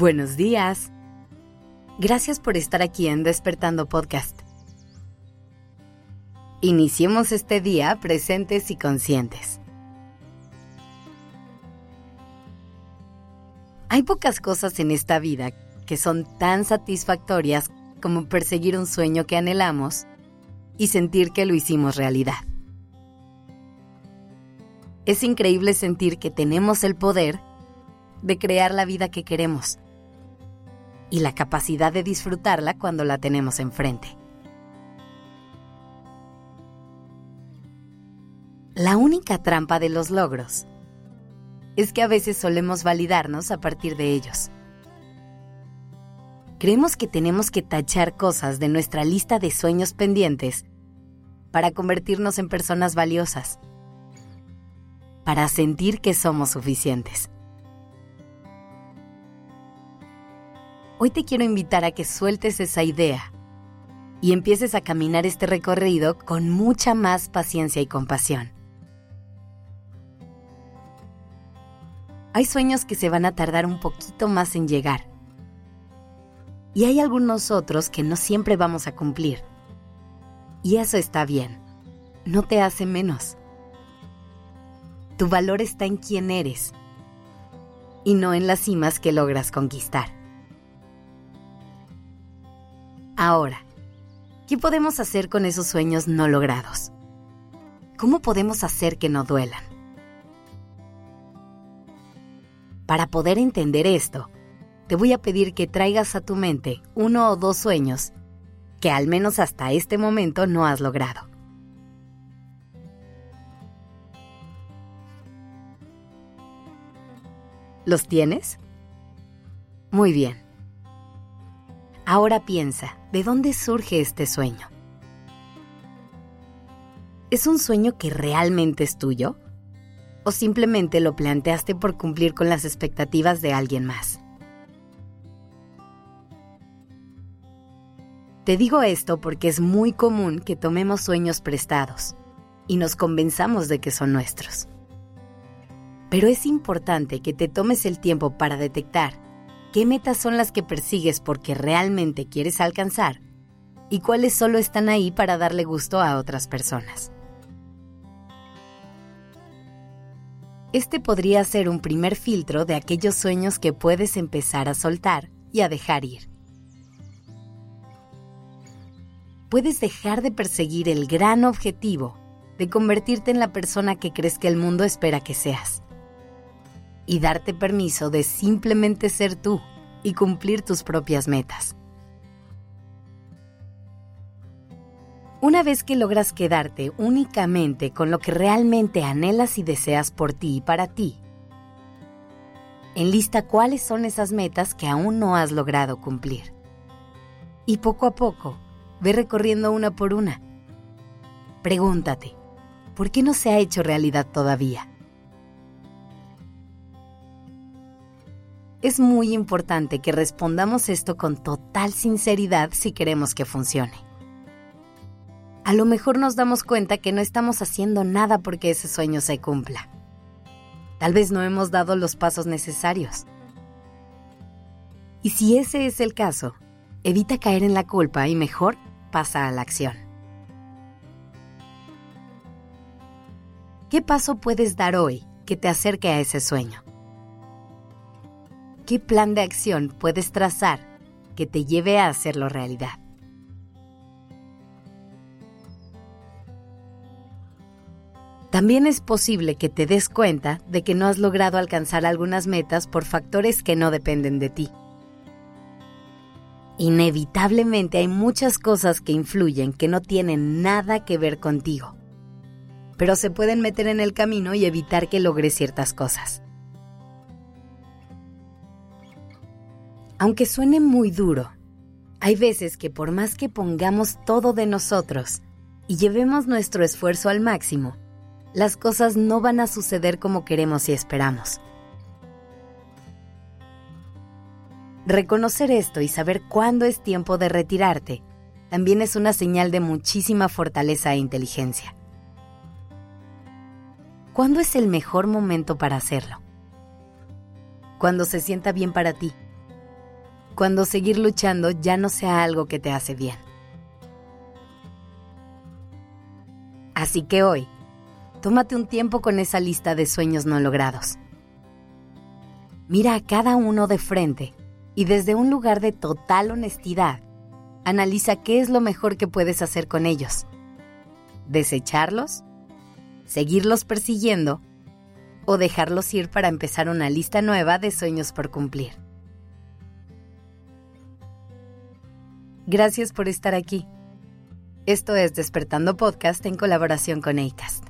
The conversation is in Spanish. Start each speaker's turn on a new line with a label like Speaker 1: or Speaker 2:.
Speaker 1: Buenos días. Gracias por estar aquí en Despertando Podcast. Iniciemos este día presentes y conscientes. Hay pocas cosas en esta vida que son tan satisfactorias como perseguir un sueño que anhelamos y sentir que lo hicimos realidad. Es increíble sentir que tenemos el poder de crear la vida que queremos y la capacidad de disfrutarla cuando la tenemos enfrente. La única trampa de los logros es que a veces solemos validarnos a partir de ellos. Creemos que tenemos que tachar cosas de nuestra lista de sueños pendientes para convertirnos en personas valiosas, para sentir que somos suficientes. Hoy te quiero invitar a que sueltes esa idea y empieces a caminar este recorrido con mucha más paciencia y compasión. Hay sueños que se van a tardar un poquito más en llegar. Y hay algunos otros que no siempre vamos a cumplir. Y eso está bien. No te hace menos. Tu valor está en quién eres y no en las cimas que logras conquistar. Ahora, ¿qué podemos hacer con esos sueños no logrados? ¿Cómo podemos hacer que no duelan? Para poder entender esto, te voy a pedir que traigas a tu mente uno o dos sueños que al menos hasta este momento no has logrado. ¿Los tienes? Muy bien. Ahora piensa, ¿de dónde surge este sueño? ¿Es un sueño que realmente es tuyo? ¿O simplemente lo planteaste por cumplir con las expectativas de alguien más? Te digo esto porque es muy común que tomemos sueños prestados y nos convenzamos de que son nuestros. Pero es importante que te tomes el tiempo para detectar qué metas son las que persigues porque realmente quieres alcanzar y cuáles solo están ahí para darle gusto a otras personas. Este podría ser un primer filtro de aquellos sueños que puedes empezar a soltar y a dejar ir. Puedes dejar de perseguir el gran objetivo de convertirte en la persona que crees que el mundo espera que seas y darte permiso de simplemente ser tú y cumplir tus propias metas. Una vez que logras quedarte únicamente con lo que realmente anhelas y deseas por ti y para ti, enlista cuáles son esas metas que aún no has logrado cumplir. Y poco a poco, ve recorriendo una por una. Pregúntate, ¿por qué no se ha hecho realidad todavía? Es muy importante que respondamos esto con total sinceridad si queremos que funcione. A lo mejor nos damos cuenta que no estamos haciendo nada porque ese sueño se cumpla. Tal vez no hemos dado los pasos necesarios. Y si ese es el caso, evita caer en la culpa y mejor pasa a la acción. ¿Qué paso puedes dar hoy que te acerque a ese sueño? ¿Qué plan de acción puedes trazar que te lleve a hacerlo realidad? También es posible que te des cuenta de que no has logrado alcanzar algunas metas por factores que no dependen de ti. Inevitablemente hay muchas cosas que influyen que no tienen nada que ver contigo, pero se pueden meter en el camino y evitar que logres ciertas cosas. Aunque suene muy duro, hay veces que por más que pongamos todo de nosotros y llevemos nuestro esfuerzo al máximo, las cosas no van a suceder como queremos y esperamos. Reconocer esto y saber cuándo es tiempo de retirarte también es una señal de muchísima fortaleza e inteligencia. ¿Cuándo es el mejor momento para hacerlo? Cuando se sienta bien para ti cuando seguir luchando ya no sea algo que te hace bien. Así que hoy, tómate un tiempo con esa lista de sueños no logrados. Mira a cada uno de frente y desde un lugar de total honestidad, analiza qué es lo mejor que puedes hacer con ellos. ¿Desecharlos? ¿Seguirlos persiguiendo? ¿O dejarlos ir para empezar una lista nueva de sueños por cumplir? Gracias por estar aquí. Esto es Despertando Podcast en colaboración con ACAST.